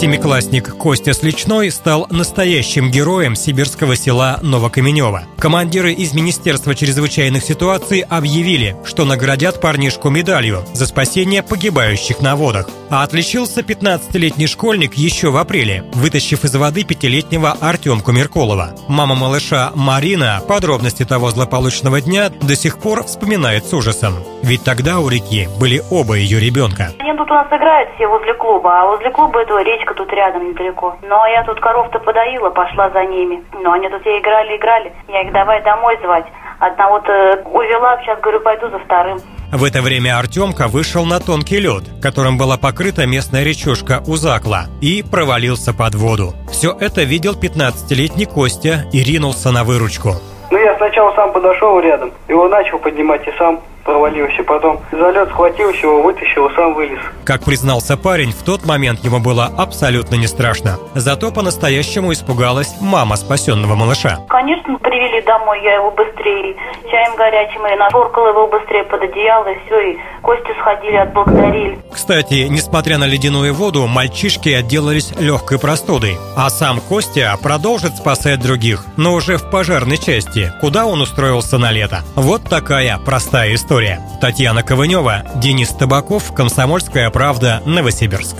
Семиклассник Костя Сличной стал настоящим героем сибирского села Новокаменева. Командиры из Министерства чрезвычайных ситуаций объявили, что наградят парнишку медалью за спасение погибающих на водах. А отличился 15-летний школьник еще в апреле, вытащив из воды пятилетнего Артемку Меркулова. Мама малыша Марина подробности того злополучного дня до сих пор вспоминает с ужасом. Ведь тогда у реки были оба ее ребенка. Они тут у нас играют все возле клуба, а возле клуба этого речка тут рядом недалеко. Ну, а я тут коров-то подоила, пошла за ними. Ну, они тут все играли, играли. Я их давай домой звать. Одного-то увела, сейчас говорю, пойду за вторым. В это время Артемка вышел на тонкий лед, которым была покрыта местная речушка Узакла, и провалился под воду. Все это видел 15-летний Костя и ринулся на выручку. Ну, я сначала сам подошел рядом, его начал поднимать и сам провалился. Потом за лед схватился его, вытащил и сам вылез. Как признался парень, в тот момент ему было абсолютно не страшно. Зато по-настоящему испугалась мама спасенного малыша. Конечно, привели домой, я его быстрее чаем горячим, и нашоркала его быстрее под одеяло, и все, и Костю сходили, отблагодарили. Кстати, несмотря на ледяную воду, мальчишки отделались легкой простудой. А сам Костя продолжит спасать других, но уже в пожарной части, куда он устроился на лето. Вот такая простая история. Татьяна Ковынева, Денис Табаков, Комсомольская правда, Новосибирск.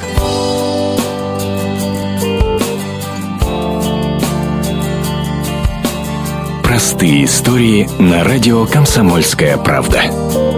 Простые истории на радио «Комсомольская правда».